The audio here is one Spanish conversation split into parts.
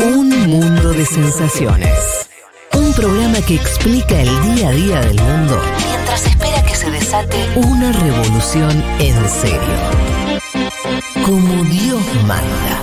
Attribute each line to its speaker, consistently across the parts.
Speaker 1: Un mundo de sensaciones. Un programa que explica el día a día del mundo mientras espera que se desate una revolución en serio. Como Dios manda.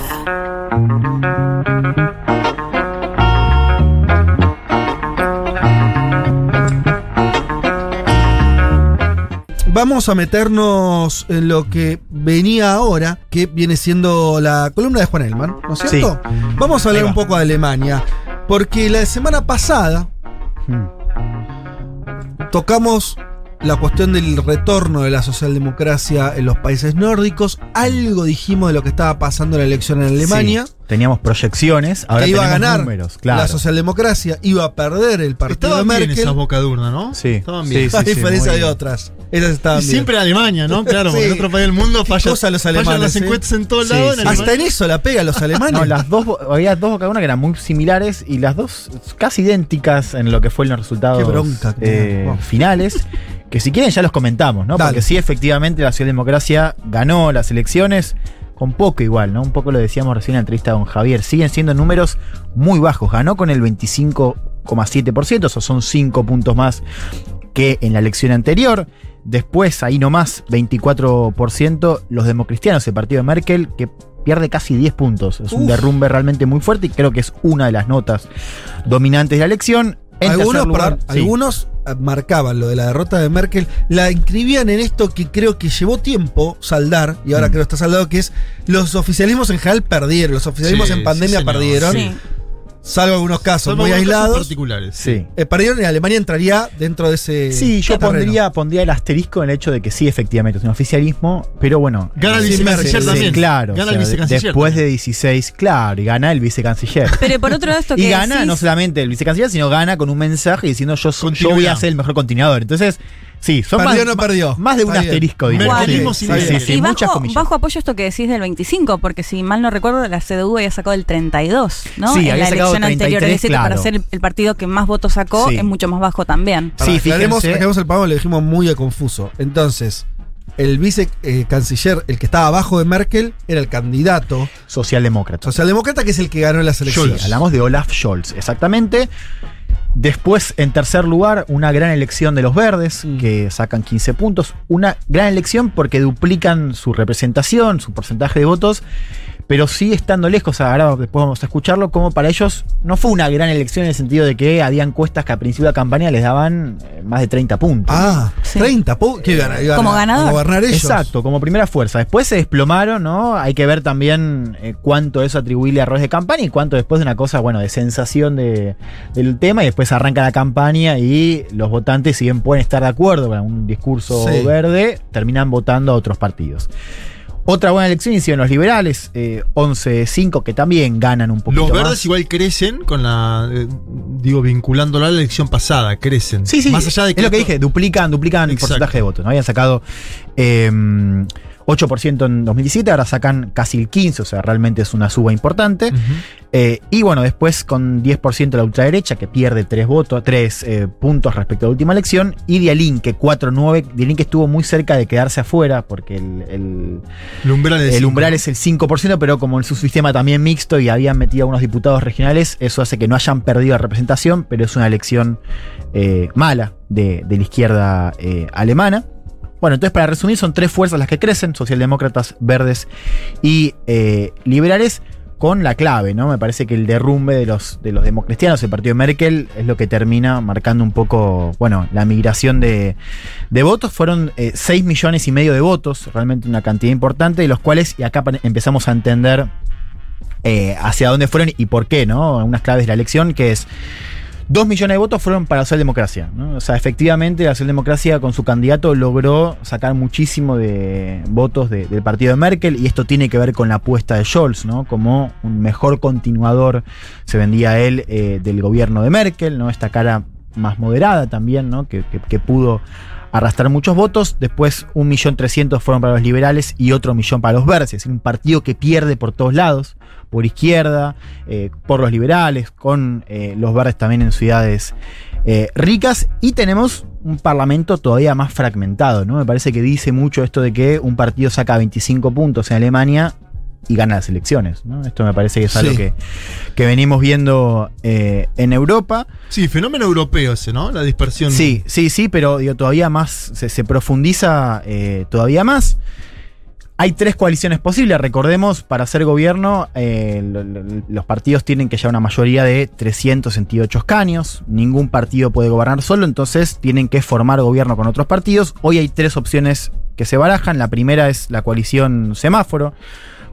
Speaker 2: Vamos a meternos en lo que venía ahora, que viene siendo la columna de Juan Elman, ¿no es
Speaker 3: Sí.
Speaker 2: cierto? Vamos a hablar
Speaker 3: va.
Speaker 2: un poco de Alemania, porque la semana pasada
Speaker 3: Hmm.
Speaker 2: tocamos la cuestión del retorno de la socialdemocracia en los países nórdicos. Algo dijimos de lo que estaba pasando en la elección en Alemania.
Speaker 3: Sí, Teníamos proyecciones, ahora
Speaker 2: que iba a ganar
Speaker 3: números, claro.
Speaker 2: la socialdemocracia, iba a perder el partido
Speaker 4: Estaban
Speaker 2: de
Speaker 4: bien
Speaker 2: Merkel.
Speaker 4: esas bocadurnas, ¿no?
Speaker 3: Sí,
Speaker 4: Estaban bien.
Speaker 3: sí,
Speaker 2: a
Speaker 3: sí,
Speaker 2: diferencia de
Speaker 3: bien.
Speaker 2: otras. Esas estaban
Speaker 4: Y
Speaker 2: bien.
Speaker 4: siempre Alemania, ¿no? Claro, porque en otro país del mundo
Speaker 2: Qué
Speaker 4: fallan,
Speaker 2: cosa los
Speaker 4: fallan
Speaker 2: alemanes,
Speaker 4: las
Speaker 2: ¿eh?
Speaker 4: encuestas en todos lados.
Speaker 3: sí.
Speaker 4: en
Speaker 2: Hasta en eso la pega los alemanes.
Speaker 3: No, las dos, había dos boca una que eran muy similares y las dos casi idénticas en lo que fueron los resultados
Speaker 2: Qué bronca que
Speaker 3: eh.
Speaker 2: Wow.
Speaker 3: finales. Que si quieren ya los comentamos, ¿no?
Speaker 2: Dale.
Speaker 3: Porque sí, efectivamente, la socialdemocracia ganó las elecciones con poco igual, ¿no? Un poco lo decíamos recién en la entrevista con Javier. Siguen siendo números muy bajos. Ganó con el 25,7%, esos son 5 puntos más que en la elección anterior. Después, ahí nomás, 24% los democristianos, el partido de Merkel, que pierde casi 10 puntos. Es un derrumbe realmente muy fuerte y creo que es una de las notas dominantes de la elección. En
Speaker 2: algunos,
Speaker 3: lugar, sí.
Speaker 2: algunos eh, marcaban lo de la derrota de Merkel, la inscribían en esto que creo que llevó tiempo saldar, y ahora
Speaker 3: Mm.
Speaker 2: creo que está saldado, que es los oficialismos en general perdieron, los oficialismos
Speaker 4: Sí,
Speaker 2: en pandemia
Speaker 4: sí,
Speaker 2: perdieron,
Speaker 4: sí.
Speaker 2: Salvo algunos casos
Speaker 4: Salvo
Speaker 2: muy
Speaker 4: algunos casos
Speaker 2: aislados.
Speaker 4: particulares.
Speaker 3: Sí.
Speaker 2: Eh, perdieron y Alemania entraría dentro de ese.
Speaker 3: Sí, yo
Speaker 2: terreno.
Speaker 3: pondría, pondría el asterisco en el hecho de que sí, efectivamente, es un oficialismo, pero bueno.
Speaker 4: Gana el
Speaker 2: Sí,
Speaker 4: vicecanciller
Speaker 2: sí,
Speaker 4: también.
Speaker 3: Claro.
Speaker 4: Gana
Speaker 3: o
Speaker 4: el vicecanciller.
Speaker 3: Después
Speaker 4: también.
Speaker 3: de 16, claro, y gana el vicecanciller.
Speaker 5: Pero por otro lado, esto que
Speaker 3: Y gana
Speaker 5: decís-
Speaker 3: no solamente el vicecanciller, sino gana con un mensaje diciendo yo, soy- yo voy a ser el mejor continuador. Entonces, sí, son
Speaker 2: Perdió
Speaker 3: más,
Speaker 2: o no perdió.
Speaker 3: más de un
Speaker 2: Está bien.
Speaker 3: asterisco, diría.
Speaker 4: Merkelismo
Speaker 3: Sí, sí, sí,
Speaker 4: Merkel.
Speaker 3: sí,
Speaker 5: y
Speaker 3: muchas
Speaker 5: bajo,
Speaker 3: comillas.
Speaker 5: bajo apoyo esto que decís del 25, porque si mal no recuerdo, la CDU había sacado el 32, ¿no?
Speaker 3: Sí,
Speaker 5: en
Speaker 3: había
Speaker 5: la elección anterior.
Speaker 3: 33,
Speaker 5: Es decir, que para
Speaker 3: claro.
Speaker 5: ser el partido que más votos sacó,
Speaker 3: Sí.
Speaker 5: es mucho más bajo también.
Speaker 2: Pará,
Speaker 3: Sí, fíjense.
Speaker 2: aclaremos el pago, le dijimos muy confuso. Entonces, el vicecanciller, el que estaba abajo de Merkel, era el candidato
Speaker 3: Socialdemócrata.
Speaker 2: socialdemócrata, que es el que ganó las elecciones.
Speaker 3: Sí, hablamos de Olaf Scholz, exactamente. Después, en tercer lugar, una gran elección de los verdes,
Speaker 2: Mm.
Speaker 3: que sacan 15 puntos. Una gran elección porque duplican su representación, su porcentaje de votos, pero sigue estando lejos. Ahora después vamos a escucharlo, como para ellos no fue una gran elección en el sentido de que había encuestas que a principio de la campaña les daban eh, más de 30 puntos.
Speaker 2: Ah,
Speaker 5: Sí.
Speaker 2: 30. pu- ¿Qué iban a- iban
Speaker 5: Como ganador.
Speaker 2: A gobernar ellos.
Speaker 3: Exacto, como primera fuerza. Después se desplomaron, ¿no? Hay que ver también eh, cuánto eso atribuirle a errores de campaña y cuánto después de una cosa, bueno, de sensación de- del tema y después arranca la campaña y los votantes, si bien pueden estar de acuerdo con un discurso
Speaker 2: Sí.
Speaker 3: verde, terminan votando a otros partidos. Otra buena elección hicieron los liberales, eh, 11-5, que también ganan un poquito
Speaker 4: Los
Speaker 3: más.
Speaker 4: verdes igual crecen con la. eh, digo, vinculándolo a la elección pasada, crecen.
Speaker 3: Sí, sí,
Speaker 4: Más allá de que.
Speaker 3: es lo que dije, duplican, duplican el porcentaje de votos. ¿no? Habían sacado eh, 8% en 2017, ahora sacan casi el 15%, o sea, realmente es una suba importante. Eh, y bueno, después con 10% la ultraderecha, que pierde 3 votos, 3 puntos respecto a la última elección, y Dialin, que 4-9, Dialin que estuvo muy cerca de quedarse afuera, porque el, el-
Speaker 4: El umbral es.
Speaker 3: el umbral es el 5%, pero como en su sistema también mixto y habían metido a unos diputados regionales, eso hace que no hayan perdido la representación, pero es una elección eh, mala de, de la izquierda eh, alemana. Bueno, entonces para resumir, son tres fuerzas las que crecen, socialdemócratas, verdes y eh, liberales, con la clave, ¿no? Me parece que el derrumbe de los, de los democristianos, el partido de Merkel, es lo que termina marcando un poco, bueno, la migración de, de votos. Fueron 6 millones y medio de votos, realmente una cantidad importante, de los cuales, y acá empezamos a entender eh, hacia dónde fueron y por qué, ¿no? Unas claves de la elección, que es. Dos millones de votos fueron para la socialdemocracia. ¿no? O sea, efectivamente, la socialdemocracia con su candidato logró sacar muchísimo de votos de- del partido de Merkel, y esto tiene que ver con la apuesta de Scholz, ¿no? Como un mejor continuador, se vendía él, eh, del gobierno de Merkel, ¿no? Esta cara más moderada también, ¿no? Que, que- pudo arrastrar muchos votos. Después, un millón trescientos fueron para los liberales y otro millón para los verdes. Es decir, un partido que pierde por todos lados, por izquierda, eh, por los liberales, con eh, los verdes también en ciudades eh, ricas. Y tenemos un parlamento todavía más fragmentado, ¿no? Me parece que dice mucho esto de que un partido saca 25 puntos en Alemania y gana las elecciones, ¿no? Esto me parece que es algo que, que venimos viendo eh, en Europa.
Speaker 4: Sí, fenómeno europeo ese, ¿no? La dispersión.
Speaker 3: Sí, sí, sí, pero digo, todavía más, se, se profundiza eh, todavía más. Hay tres coaliciones posibles, recordemos, para hacer gobierno eh, lo- lo- los partidos tienen que llevar una mayoría de 368 escaños, ningún partido puede gobernar solo, entonces tienen que formar gobierno con otros partidos. Hoy hay tres opciones que se barajan, la primera es la coalición semáforo,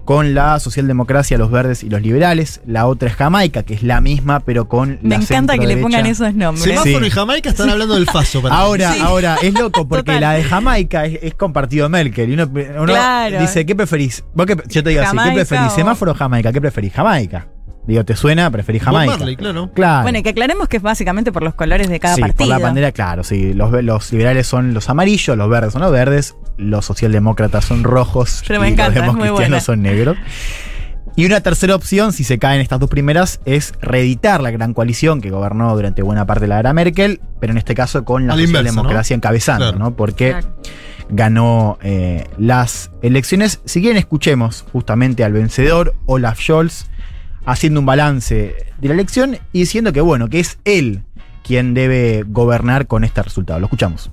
Speaker 3: con la socialdemocracia, los verdes y los liberales, la otra es Jamaica, que es la misma, pero con
Speaker 5: Me
Speaker 3: la
Speaker 5: encanta que le pongan esos nombres.
Speaker 4: Semáforo
Speaker 3: Sí.
Speaker 4: y Jamaica están hablando del Faso. para.
Speaker 3: Ahora,
Speaker 5: Sí.
Speaker 3: ahora, es loco porque
Speaker 5: Total.
Speaker 3: la de Jamaica es, es con partido de Merkel. Y uno, uno
Speaker 5: Claro.
Speaker 3: dice, ¿qué preferís? Vos qué- yo te digo así, ¿qué preferís?
Speaker 5: o-
Speaker 3: ¿Semáforo o Jamaica? ¿Qué preferís? Jamaica. Digo, ¿te suena? Preferís Jamaica.
Speaker 4: Marley, claro.
Speaker 3: Claro.
Speaker 5: Bueno, y que aclaremos que es básicamente por los colores de cada
Speaker 3: sí,
Speaker 5: partido.
Speaker 3: por la bandera, claro, sí. Los liberales son los amarillos, los verdes son los verdes, los socialdemócratas son rojos
Speaker 5: Pero me
Speaker 3: y
Speaker 5: encanta,
Speaker 3: los democristianos son negros. Y una tercera opción, si se caen estas dos primeras, es reeditar la gran coalición que gobernó durante buena parte de la era Merkel, pero en este caso con la
Speaker 4: la
Speaker 3: socialdemocracia encabezando,
Speaker 4: Claro.
Speaker 3: ¿no? Porque
Speaker 5: Claro.
Speaker 3: ganó eh, las elecciones. Si quieren, escuchemos justamente al vencedor, Olaf Scholz, haciendo un balance de la elección y diciendo que, bueno, que es él quien debe gobernar con este resultado. Lo escuchamos.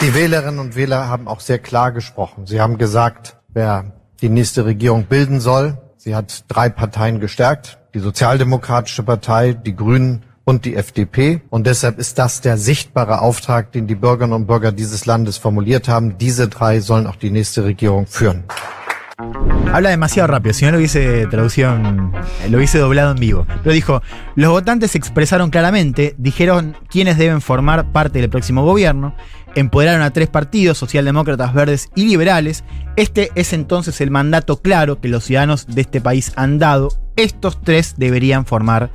Speaker 6: Die Wählerinnen und Wähler haben auch sehr klar gesprochen. Sie haben gesagt, wer die nächste Regierung bilden soll. Sie hat drei Parteien gestärkt. Die Sozialdemokratische Partei, die Grünen und die FDP. Und deshalb ist das der sichtbare Auftrag, den die Bürgerinnen und Bürger dieses Landes formuliert haben. Diese drei sollen auch die nächste Regierung führen.
Speaker 3: Habla demasiado rápido, si no lo hubiese traducción, lo hubiese doblado en vivo. Pero dijo, los votantes expresaron claramente, dijeron quiénes deben formar parte del próximo gobierno, empoderaron a tres partidos, socialdemócratas, verdes y liberales. Este es entonces el mandato claro que los ciudadanos de este país han dado. Estos tres deberían formar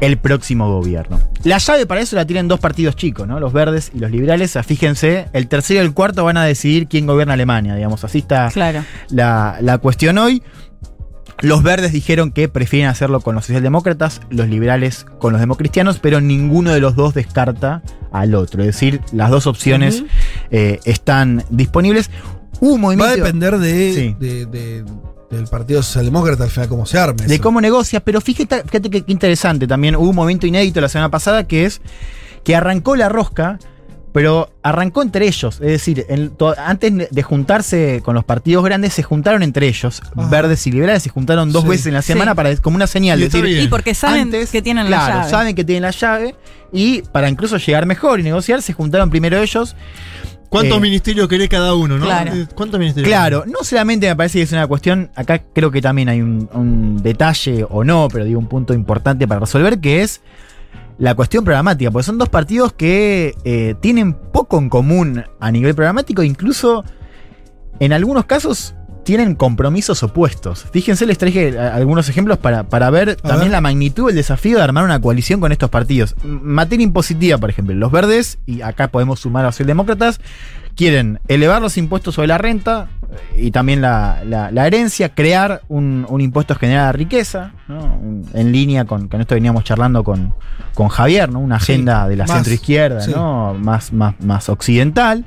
Speaker 3: el próximo gobierno. La llave para eso la tienen dos partidos chicos, ¿no? Los verdes y los liberales. Sea, Fíjense, el tercero y el cuarto van a decidir quién gobierna Alemania, digamos. Así está
Speaker 5: Claro.
Speaker 3: la, la cuestión hoy. Los verdes dijeron que prefieren hacerlo con los socialdemócratas, los liberales con los democristianos, pero ninguno de los dos descarta al otro. Es decir, las dos opciones eh, están disponibles. Hubo un
Speaker 2: Va a depender de,
Speaker 3: Sí.
Speaker 2: de- de- del Partido Socialdemócrata al final cómo se arme.
Speaker 3: de
Speaker 2: eso.
Speaker 3: cómo negocia, pero fíjate, fíjate que interesante también. Hubo un momento inédito la semana pasada que es que arrancó la rosca, pero arrancó entre ellos. Es decir, en to- antes de juntarse con los partidos grandes, se juntaron entre ellos.
Speaker 2: Ajá.
Speaker 3: Verdes y liberales se juntaron dos
Speaker 2: Sí.
Speaker 3: veces en la semana
Speaker 5: Sí.
Speaker 3: para como una señal.
Speaker 4: Y
Speaker 3: decir.
Speaker 5: Y porque saben
Speaker 3: antes,
Speaker 5: que tienen
Speaker 3: claro,
Speaker 5: la llave.
Speaker 3: saben que tienen la llave. Y para incluso llegar mejor y negociar, se juntaron primero ellos.
Speaker 4: ¿Cuántos
Speaker 3: Eh,
Speaker 4: ministerios querés cada uno, no?
Speaker 5: Claro.
Speaker 4: Eh, ¿Cuántos ministerios?
Speaker 3: Claro, no solamente me parece que es una cuestión, acá creo que también hay un, un detalle o no, pero digo un punto importante para resolver, que es la cuestión programática, porque son dos partidos que eh, tienen poco en común a nivel programático, incluso en algunos casos tienen compromisos opuestos. Fíjense, les traje a- algunos ejemplos para, para ver también
Speaker 2: ver.
Speaker 3: la magnitud del desafío de armar una coalición con estos partidos. Materia impositiva, por ejemplo, los verdes, y acá podemos sumar a los socialdemócratas, quieren elevar los impuestos sobre la renta eh, y también la, la- la herencia, crear un, un impuesto general la riqueza, ¿no? En línea con, con esto veníamos charlando con, con Javier, ¿no? una
Speaker 2: Sí,
Speaker 3: agenda de la centroizquierda,
Speaker 2: sí.
Speaker 3: ¿no? más, más, más occidental.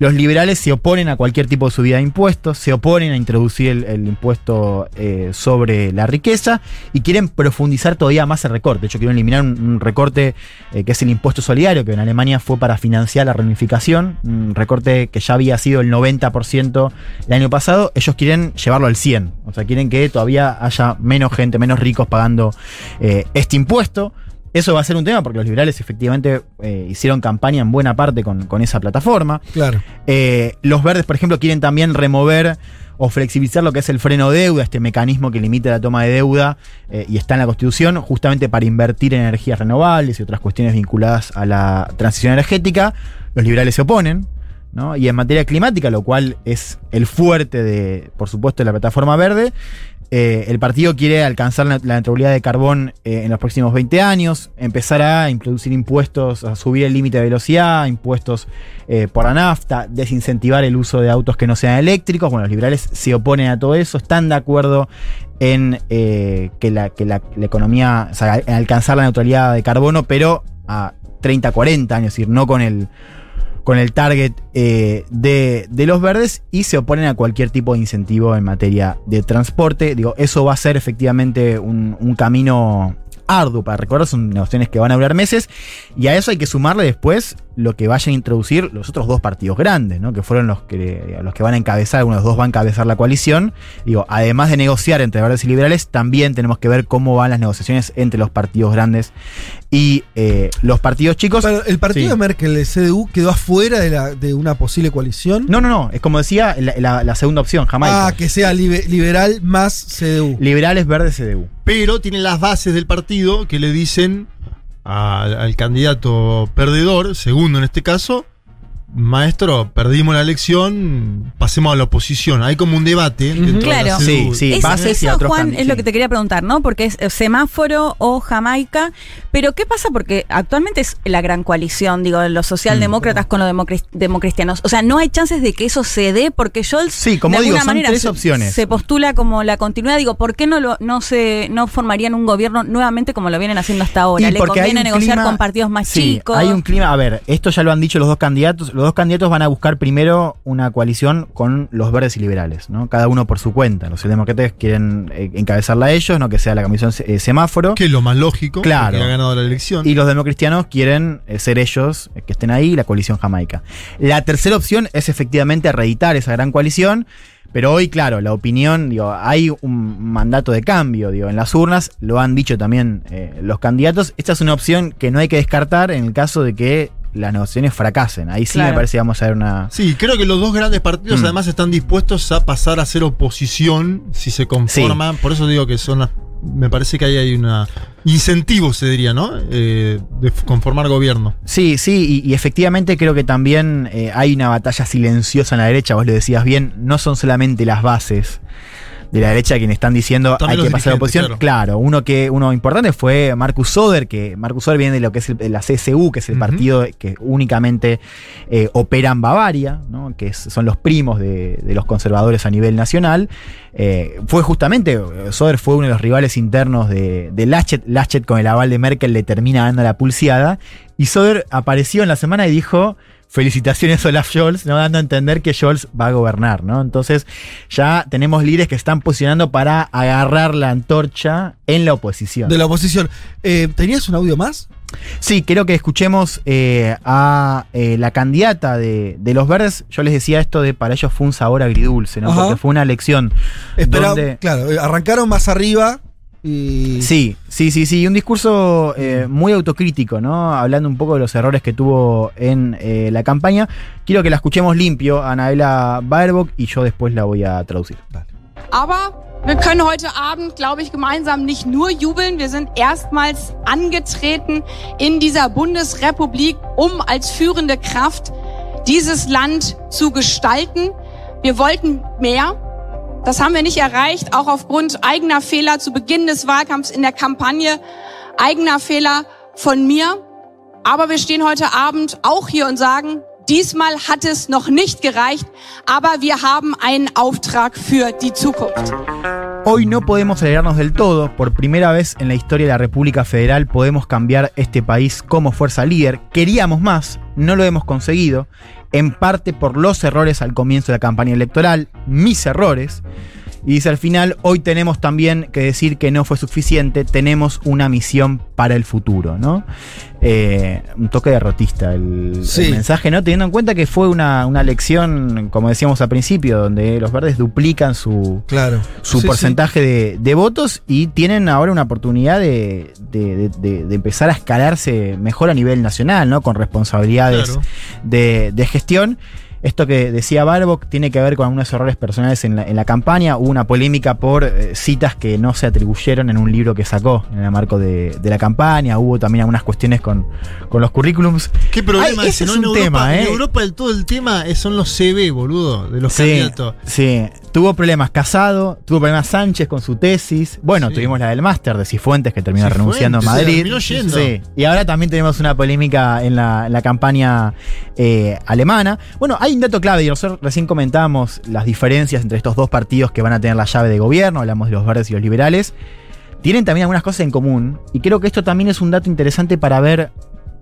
Speaker 3: Los liberales se oponen a cualquier tipo de subida de impuestos, se oponen a introducir el, impuesto eh, sobre la riqueza y quieren profundizar todavía más el recorte. De hecho, quieren eliminar un, un recorte eh, que es el impuesto solidario, que en Alemania fue para financiar la reunificación, un recorte que ya había sido el 90% el año pasado. Ellos quieren llevarlo al 100%, o sea, quieren que todavía haya menos gente, menos ricos pagando eh, este impuesto. Eso va a ser un tema porque los liberales efectivamente eh, hicieron campaña en buena parte con, con esa plataforma.
Speaker 2: Claro.
Speaker 3: Eh, los verdes, por ejemplo, quieren también remover o flexibilizar lo que es el freno de deuda, este mecanismo que limita la toma de deuda eh, y está en la Constitución, justamente para invertir en energías renovables y otras cuestiones vinculadas a la transición energética. Los liberales se oponen. ¿no? Y en materia climática, lo cual es el fuerte de, por supuesto, de la plataforma verde, eh, el partido quiere alcanzar la, neutralidad de carbón eh, en los próximos 20 años, empezar a introducir impuestos, a subir el límite de velocidad, impuestos eh, por la nafta, desincentivar el uso de autos que no sean eléctricos. Bueno, los liberales se oponen a todo eso, están de acuerdo en que, la, economía, en alcanzar la neutralidad de carbono, pero a 30, 40 años, es decir, no con el con el target eh, de, de los verdes y se oponen a cualquier tipo de incentivo en materia de transporte. Digo, eso va a ser efectivamente un, un camino arduo para recordar, son negociaciones que van a durar meses, y a eso hay que sumarle después lo que vayan a introducir los otros dos partidos grandes, ¿no? que fueron los que, los que van a encabezar, uno de los dos va a encabezar la coalición. Digo, además de negociar entre verdes y liberales, también tenemos que ver cómo van las negociaciones entre los partidos grandes y eh, los partidos chicos.
Speaker 2: Pero el partido
Speaker 3: Sí.
Speaker 2: de Merkel, el CDU, quedó afuera de, la- de una posible coalición.
Speaker 3: No, no, no, es como decía la, la- la segunda opción, Jamaica.
Speaker 2: Ah, que sea libe- liberal más CDU.
Speaker 3: Liberales, verdes, CDU.
Speaker 4: Pero tiene las bases del partido que le dicen al, al candidato perdedor, segundo en este caso, maestro, perdimos la elección, pasemos a la oposición. Hay como un debate
Speaker 5: Claro.
Speaker 3: Sí, sí.
Speaker 5: Es-
Speaker 3: bases y
Speaker 5: eso,
Speaker 3: otros
Speaker 5: Juan, es lo que te quería preguntar, ¿no? Porque es eh, semáforo o Jamaica. Pero ¿qué pasa? Porque actualmente es la gran coalición, digo, los socialdemócratas con los democri- democristianos. O sea, no hay chances de que eso se dé porque Scholz,
Speaker 3: Sí, como
Speaker 5: de
Speaker 3: digo,
Speaker 5: alguna
Speaker 3: son
Speaker 5: manera,
Speaker 3: tres opciones.
Speaker 5: se postula como la continuidad. Digo, ¿por qué no lo, no se, no formarían un gobierno nuevamente como lo vienen haciendo hasta ahora?
Speaker 3: Y
Speaker 5: Le conviene negociar
Speaker 3: clima-
Speaker 5: con partidos más
Speaker 3: sí,
Speaker 5: chicos.
Speaker 3: Hay un clima, a ver, esto ya lo han dicho los dos candidatos. Los dos candidatos van a buscar primero una coalición con los verdes y liberales, ¿no? Cada uno por su cuenta. Los demócratas quieren eh, encabezarla a ellos, no que sea la comisión eh, semáforo.
Speaker 4: Que es lo más lógico,
Speaker 3: Claro.
Speaker 4: porque ha ganado la elección.
Speaker 3: Y los democristianos quieren eh, ser ellos que estén ahí, la coalición jamaica. La tercera opción es efectivamente reeditar esa gran coalición, pero hoy, claro, la opinión, digo, hay un mandato de cambio, digo, en las urnas, lo han dicho también eh, los candidatos. Esta es una opción que no hay que descartar en el caso de que las negociaciones fracasen. Ahí sí
Speaker 5: Claro.
Speaker 3: me parece que vamos a ver una...
Speaker 4: Sí, creo que los dos grandes partidos
Speaker 3: Mm.
Speaker 4: además están dispuestos a pasar a ser oposición si se conforman. Por eso digo que son las- Me parece que ahí hay una incentivo, se diría, ¿no? Eh, de conformar gobierno.
Speaker 3: Sí, sí, y, y efectivamente creo que también eh, hay una batalla silenciosa en la derecha, vos lo decías bien, no son solamente las bases de la derecha quienes están diciendo
Speaker 4: También
Speaker 3: hay que pasar a la oposición. Claro. uno que uno importante fue Marcus Soder, que Marcus Soder viene de lo que es el- la CSU, que es el partido que únicamente eh, opera en Bavaria, ¿no? que es- son los primos de, de los conservadores a nivel nacional. Eh, fue justamente, eh, Soder fue uno de los rivales internos de, de Laschet. Laschet con el aval de Merkel le termina dando la pulseada. Y Soder apareció en la semana y dijo, felicitaciones a Olaf Scholz, ¿no? dando a entender que Scholz va a gobernar. ¿no? Entonces ya tenemos líderes que están posicionando para agarrar la antorcha en la oposición.
Speaker 2: De la oposición. Eh, ¿Tenías un audio más?
Speaker 3: Sí, quiero que escuchemos eh, a eh, la candidata de, de los verdes. Yo les decía esto de para ellos fue un sabor agridulce, ¿no?
Speaker 2: Ajá.
Speaker 3: Porque fue una elección
Speaker 2: Espera,
Speaker 3: donde...
Speaker 2: claro, arrancaron más arriba y.
Speaker 3: Sí, sí, sí, sí. Un discurso eh, muy autocrítico, ¿no? Hablando un poco de los errores que tuvo en eh, la campaña. Quiero que la escuchemos limpio, Anaela Baerbock, y yo después la voy a traducir.
Speaker 7: Aber wir können heute Abend, glaube ich, gemeinsam nicht nur jubeln. Wir sind erstmals angetreten in dieser Bundesrepublik, um als führende Kraft dieses Land zu gestalten. Wir wollten mehr. Das haben wir nicht erreicht, auch aufgrund eigener Fehler zu Beginn des Wahlkampfs in der Kampagne, eigener Fehler von mir. Aber wir stehen heute Abend auch hier und sagen, diesmal hat es noch nicht gereicht, aber wir haben einen Auftrag für die Zukunft.
Speaker 3: Hoy no podemos alegrarnos del todo. Por primera vez en la historia de la República Federal podemos cambiar este país como fuerza líder. Queríamos más, no lo hemos conseguido. En parte por los errores al comienzo de la campaña electoral, mis errores. Y dice al final, hoy tenemos también que decir que no fue suficiente, tenemos una misión para el futuro, ¿no? Eh, un toque derrotista el, mensaje, ¿no? Teniendo en cuenta que fue una, una elección, como decíamos al principio, donde los verdes duplican su,
Speaker 2: Claro.
Speaker 3: su
Speaker 2: Sí,
Speaker 3: porcentaje De, de votos y tienen ahora una oportunidad de, de- empezar a escalarse mejor a nivel nacional, ¿no? Con responsabilidades
Speaker 4: Claro.
Speaker 3: de, de gestión. Esto que decía Barbock tiene que ver con algunos errores personales en la, en la campaña. Hubo una polémica por eh, citas que no se atribuyeron en un libro que sacó en el marco de, de la campaña. Hubo también algunas cuestiones con, con los currículums.
Speaker 4: ¿Qué problema
Speaker 3: Ay,
Speaker 4: ese?
Speaker 3: ese
Speaker 4: ¿no?
Speaker 3: es
Speaker 4: en
Speaker 3: un
Speaker 4: Europa,
Speaker 3: tema,
Speaker 4: en
Speaker 3: ¿eh?
Speaker 4: Europa el, todo el tema es- son los CV, boludo, de los
Speaker 3: Sí,
Speaker 4: candidatos.
Speaker 3: sí. Tuvo problemas Casado, tuvo problemas Sánchez con su tesis. Bueno,
Speaker 4: Sí.
Speaker 3: tuvimos la del máster de Cifuentes que terminó
Speaker 4: Cifuentes,
Speaker 3: renunciando a Madrid.
Speaker 4: terminó yendo.
Speaker 3: Sí. Y ahora también tenemos una polémica en la, en la campaña eh, alemana. Bueno, hay un dato clave y nosotros recién comentábamos las diferencias entre estos dos partidos que van a tener la llave de gobierno. Hablamos de los verdes y los liberales. Tienen también algunas cosas en común. Y creo que esto también es un dato interesante para ver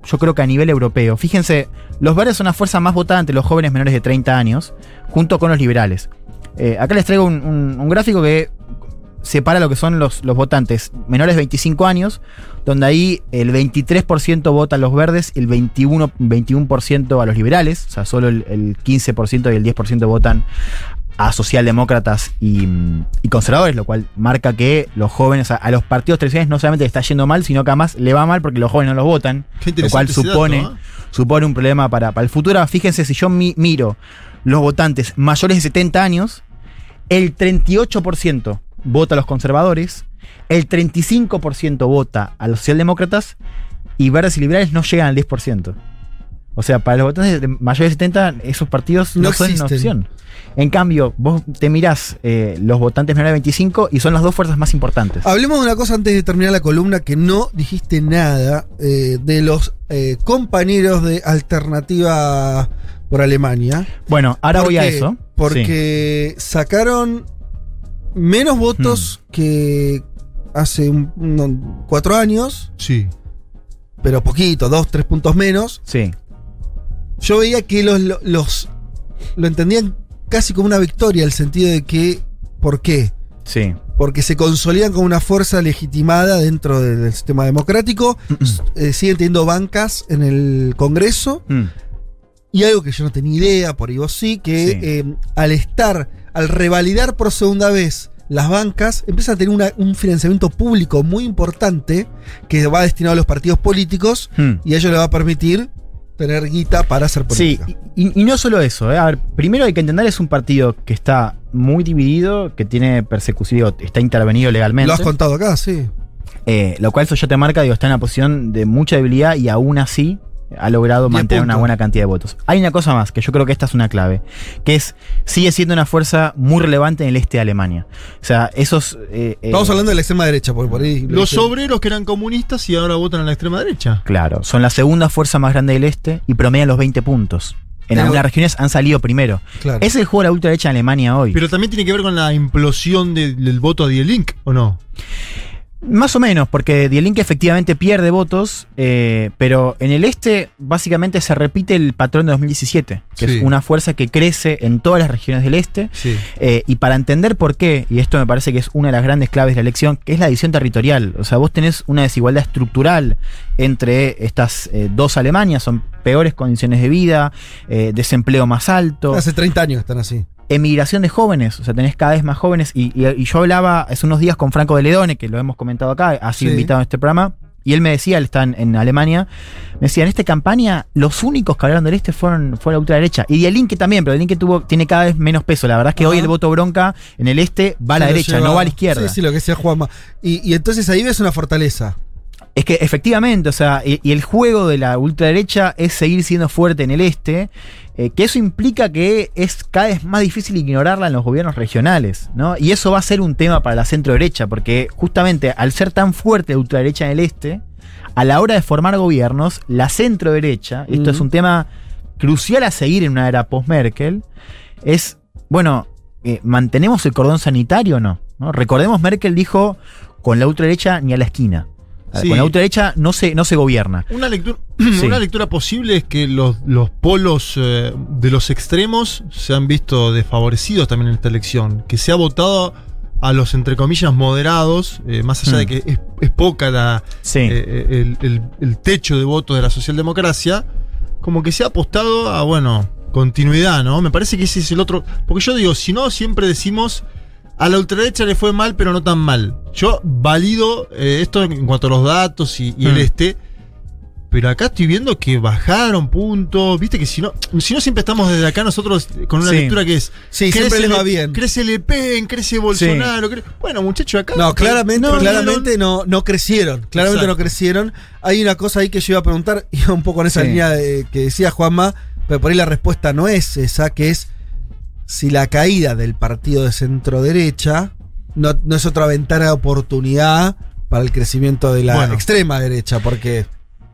Speaker 3: yo creo que a nivel europeo. Fíjense, los verdes son una fuerza más votada entre los jóvenes menores de 30 años, junto con los liberales. Eh, acá les traigo un gráfico que separa lo que son los, los votantes menores de 25 años, donde ahí el 23% vota a los verdes y el 21%, 21% a los liberales, o sea, solo el, el 15% y el 10% votan a socialdemócratas y, mm, y conservadores, lo cual marca que los jóvenes, a, a los partidos tradicionales no solamente les está yendo mal, sino que además le va mal porque los jóvenes no los votan, lo cual supone,
Speaker 4: dato, ¿eh?
Speaker 3: supone un problema para, para el futuro. Fíjense, si yo mi- miro los votantes mayores de 70 años, el 38% vota a los conservadores, el 35% vota a los socialdemócratas y verdes y liberales no llegan al 10%. O sea, para los votantes mayores de 70, esos partidos no,
Speaker 2: No
Speaker 3: son una opción. En cambio, vos te mirás eh, los votantes menores de 25 y son las dos fuerzas más importantes.
Speaker 2: Hablemos de una cosa antes de terminar la columna que no dijiste nada eh, de los eh, compañeros de Alternativa por Alemania.
Speaker 3: Bueno, ahora
Speaker 2: ¿Por
Speaker 3: voy a eso.
Speaker 2: Porque sacaron menos votos
Speaker 3: Hmm.
Speaker 2: que hace un- cuatro años,
Speaker 4: Sí.
Speaker 2: pero poquito, dos, tres puntos menos.
Speaker 3: Sí.
Speaker 2: Yo veía que los, los, los- lo entendían casi como una victoria, el sentido de que, ¿por qué?
Speaker 3: Sí.
Speaker 2: Porque se consolidan como una fuerza legitimada dentro del, del sistema democrático, eh, siguen teniendo bancas en el Congreso,
Speaker 3: Mm.
Speaker 2: y algo que yo no tenía idea, por ahí vos sí, que
Speaker 3: Sí.
Speaker 2: eh, al estar, al revalidar por segunda vez las bancas, empiezan a tener una- un financiamiento público muy importante que va destinado a los partidos políticos
Speaker 3: Mm.
Speaker 2: y a ello le va a permitir tener guita para hacer
Speaker 3: Sí,
Speaker 2: política.
Speaker 3: y, y no solo eso. eh. A ver, primero hay que entender es un partido que está muy dividido, que tiene persecución, está intervenido legalmente.
Speaker 2: Lo has contado acá, sí.
Speaker 3: eh, lo cual eso ya te marca, digo, está en una posición de mucha debilidad y aún así ha logrado mantener una buena cantidad de votos. Hay una cosa más, que yo creo que esta es una clave, que es, sigue siendo una fuerza muy relevante en el este de Alemania. O sea, esos... eh, eh,
Speaker 2: Estamos hablando de la extrema derecha, porque por ahí.
Speaker 4: Los obreros que eran comunistas y ahora votan a la extrema derecha.
Speaker 3: Claro, son la segunda fuerza más grande del este y promedian los 20 puntos. En algunas regiones han salido primero.
Speaker 2: Claro.
Speaker 3: Es el juego de la ultraderecha en Alemania hoy.
Speaker 4: Pero también tiene que ver con la implosión de- del voto a Die Link, ¿o no?
Speaker 3: Más o menos, porque Die Linke efectivamente pierde votos, eh, pero en el este básicamente se repite el patrón de 2017, que
Speaker 4: Sí.
Speaker 3: es una fuerza que crece en todas las regiones del este.
Speaker 4: Sí.
Speaker 3: eh, y para entender por qué, y esto me parece que es una de las grandes claves de la elección, que es la división territorial. O sea, vos tenés una desigualdad estructural entre estas eh, dos Alemanias, son peores condiciones de vida, eh, desempleo más alto
Speaker 2: Hace 30 años están así.
Speaker 3: Emigración de jóvenes, o sea, tenés cada vez más jóvenes. Y, y- y yo hablaba hace unos días con Franco de Ledone, que lo hemos comentado acá, ha sido
Speaker 2: Sí.
Speaker 3: invitado a este programa. Y él me decía, él está en, en Alemania, me decía, en esta campaña los únicos que hablaron del este fueron, fue la ultraderecha. Y Die Linke también, pero Linke tuvo, tiene cada vez menos peso. La verdad es que
Speaker 2: Ajá.
Speaker 3: hoy el voto bronca en el este va a la derecha,
Speaker 2: lleva-
Speaker 3: no va a la izquierda.
Speaker 2: Sí, sí, lo que decía Juanma. Y, y entonces ahí ves una fortaleza.
Speaker 3: Es que efectivamente, o sea, y, y el juego de la ultraderecha es seguir siendo fuerte en el este, eh, que eso implica que es cada vez más difícil ignorarla en los gobiernos regionales, ¿no? Y eso va a ser un tema para la centro derecha, porque justamente al ser tan fuerte la ultraderecha en el este, a la hora de formar gobiernos, la centro derecha, esto es un tema crucial a seguir en una era post-Merkel, es, bueno, eh, ¿mantenemos el cordón sanitario o no? ¿No? Recordemos, Merkel dijo, con la ultraderecha ni a la esquina.
Speaker 4: Sí.
Speaker 3: Con la ultraderecha no se, no se gobierna.
Speaker 4: Una lectura,
Speaker 3: Sí.
Speaker 4: una lectura posible es que los, los polos eh, de los extremos se han visto desfavorecidos también en esta elección. Que se ha votado a los, entre comillas, moderados, eh, más allá de que es, es poca la,
Speaker 3: Sí.
Speaker 4: eh, el, el- el techo de votos de la socialdemocracia, como que se ha apostado a, bueno, continuidad, ¿no? Me parece que ese es el otro. Porque yo digo, si no, siempre decimos. A la ultraderecha le fue mal, pero no tan mal. Yo valido eh, esto en cuanto a los datos y, y el
Speaker 3: Hmm.
Speaker 4: este. Pero acá estoy viendo que bajaron puntos. Viste que si no, si no siempre estamos desde acá nosotros con una
Speaker 3: Sí.
Speaker 4: lectura que es.
Speaker 2: Sí, siempre les va bien.
Speaker 4: Crece Le Pen, crece Bolsonaro. bueno, muchachos, acá.
Speaker 2: No, claramente,
Speaker 4: no
Speaker 2: claramente no, no crecieron. Claramente
Speaker 4: Exacto.
Speaker 2: no crecieron. Hay una cosa ahí que yo iba a preguntar, iba un poco en esa
Speaker 3: Sí.
Speaker 2: línea de- que decía Juanma, pero por ahí la respuesta no es esa, que es si la caída del partido de centro derecha no, no es otra ventana de oportunidad para el crecimiento de la
Speaker 4: Bueno.
Speaker 2: extrema derecha, porque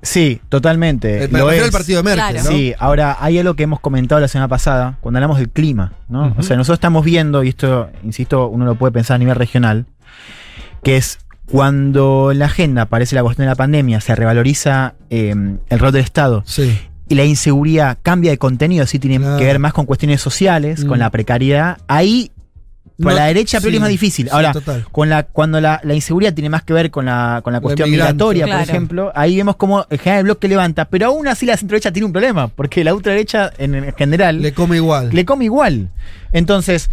Speaker 3: Sí, totalmente.
Speaker 2: eh, me
Speaker 3: lo es.
Speaker 2: al partido de Merkel,
Speaker 5: Claro.
Speaker 2: ¿no?
Speaker 3: Sí, ahora hay algo que hemos comentado la semana pasada, cuando hablamos del clima, ¿no? O sea, nosotros estamos viendo, y esto, insisto, uno lo puede pensar a nivel regional, que es Cuando en la agenda aparece la cuestión de la pandemia, se revaloriza eh, el rol del Estado
Speaker 2: Sí.
Speaker 3: Y la inseguridad cambia de contenido, sí tiene
Speaker 2: Claro.
Speaker 3: que ver más con cuestiones sociales,
Speaker 2: Mm.
Speaker 3: con la precariedad, ahí para
Speaker 2: No,
Speaker 3: la derecha pero
Speaker 2: sí,
Speaker 3: es más difícil. Ahora, con la, cuando la, la inseguridad tiene más que ver con la, con la cuestión migratoria,
Speaker 5: Claro.
Speaker 3: por ejemplo, ahí vemos cómo el general bloque levanta, pero aún así la centroderecha tiene un problema, porque la ultraderecha en, en general
Speaker 2: Le come igual.
Speaker 3: le come igual. Entonces,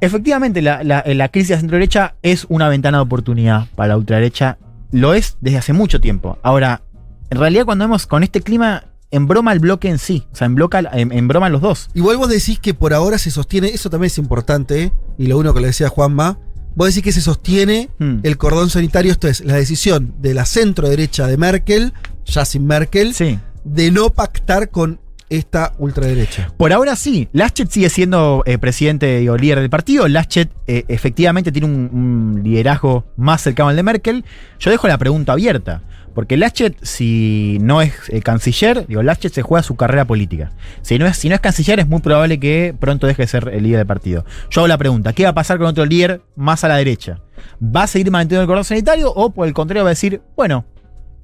Speaker 3: efectivamente, la, la- la crisis de la centro-derecha es una ventana de oportunidad para la ultraderecha. Lo es desde hace mucho tiempo. Ahora, en realidad, cuando vemos con este clima, embroma el bloque en sí. O sea, embroca, em- embroman los dos.
Speaker 2: Igual vos decís que por ahora se sostiene, eso también es importante, ¿eh? y lo uno que le decía Juanma, vos decís que se sostiene
Speaker 3: Hmm.
Speaker 2: el cordón sanitario, esto es, la decisión de la centro derecha de Merkel, ya sin Merkel,
Speaker 3: Sí.
Speaker 2: de no pactar con esta ultraderecha.
Speaker 3: Por ahora sí. Laschet sigue siendo eh, presidente digo, líder del partido. Laschet eh, efectivamente tiene un, un liderazgo más cercano al de Merkel. Yo dejo la pregunta abierta. Porque Laschet, si no es eh, canciller, digo, Laschet se juega su carrera política. Si no, es, si no es canciller, es muy probable que pronto deje de ser el líder del partido. Yo hago la pregunta: ¿qué va a pasar con otro líder más a la derecha? ¿Va a seguir manteniendo el cordón sanitario o por el contrario va a decir, bueno,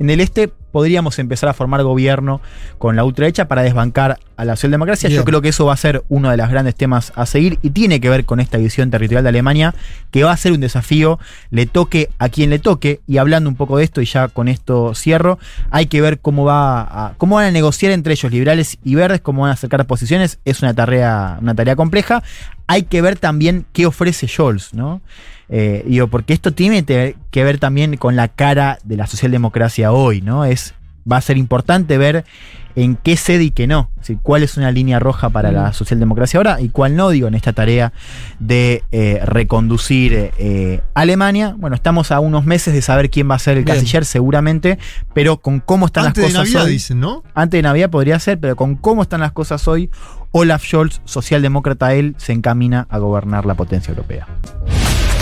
Speaker 3: en el este podríamos empezar a formar gobierno con la ultraderecha para desbancar a la socialdemocracia.
Speaker 2: Bien.
Speaker 3: Yo creo que eso va a ser uno de los grandes temas a seguir y tiene que ver con esta división territorial de Alemania, que va a ser un desafío, le toque a quien le toque. Y hablando un poco de esto, y ya con esto cierro, hay que ver cómo, va a, cómo van a negociar entre ellos, liberales y verdes, cómo van a acercar posiciones. Es una tarea, una tarea compleja. Hay que ver también qué ofrece Scholz, ¿no? Eh, digo, porque esto tiene que ver también con la cara de la socialdemocracia hoy, ¿no? Es, va a ser importante ver en qué cede y qué no. Es decir, cuál es una línea roja para la socialdemocracia ahora y cuál no, digo, en esta tarea de eh, reconducir eh, Alemania. Bueno, estamos a unos meses de saber quién va a ser el
Speaker 2: Bien.
Speaker 3: canciller, seguramente, pero con cómo están
Speaker 4: Antes de
Speaker 3: las cosas
Speaker 4: Navidad,
Speaker 3: hoy.
Speaker 4: dicen, ¿no?
Speaker 3: Antes de Navidad podría ser, pero con cómo están las cosas hoy, Olaf Scholz, socialdemócrata él, se encamina a gobernar la potencia europea.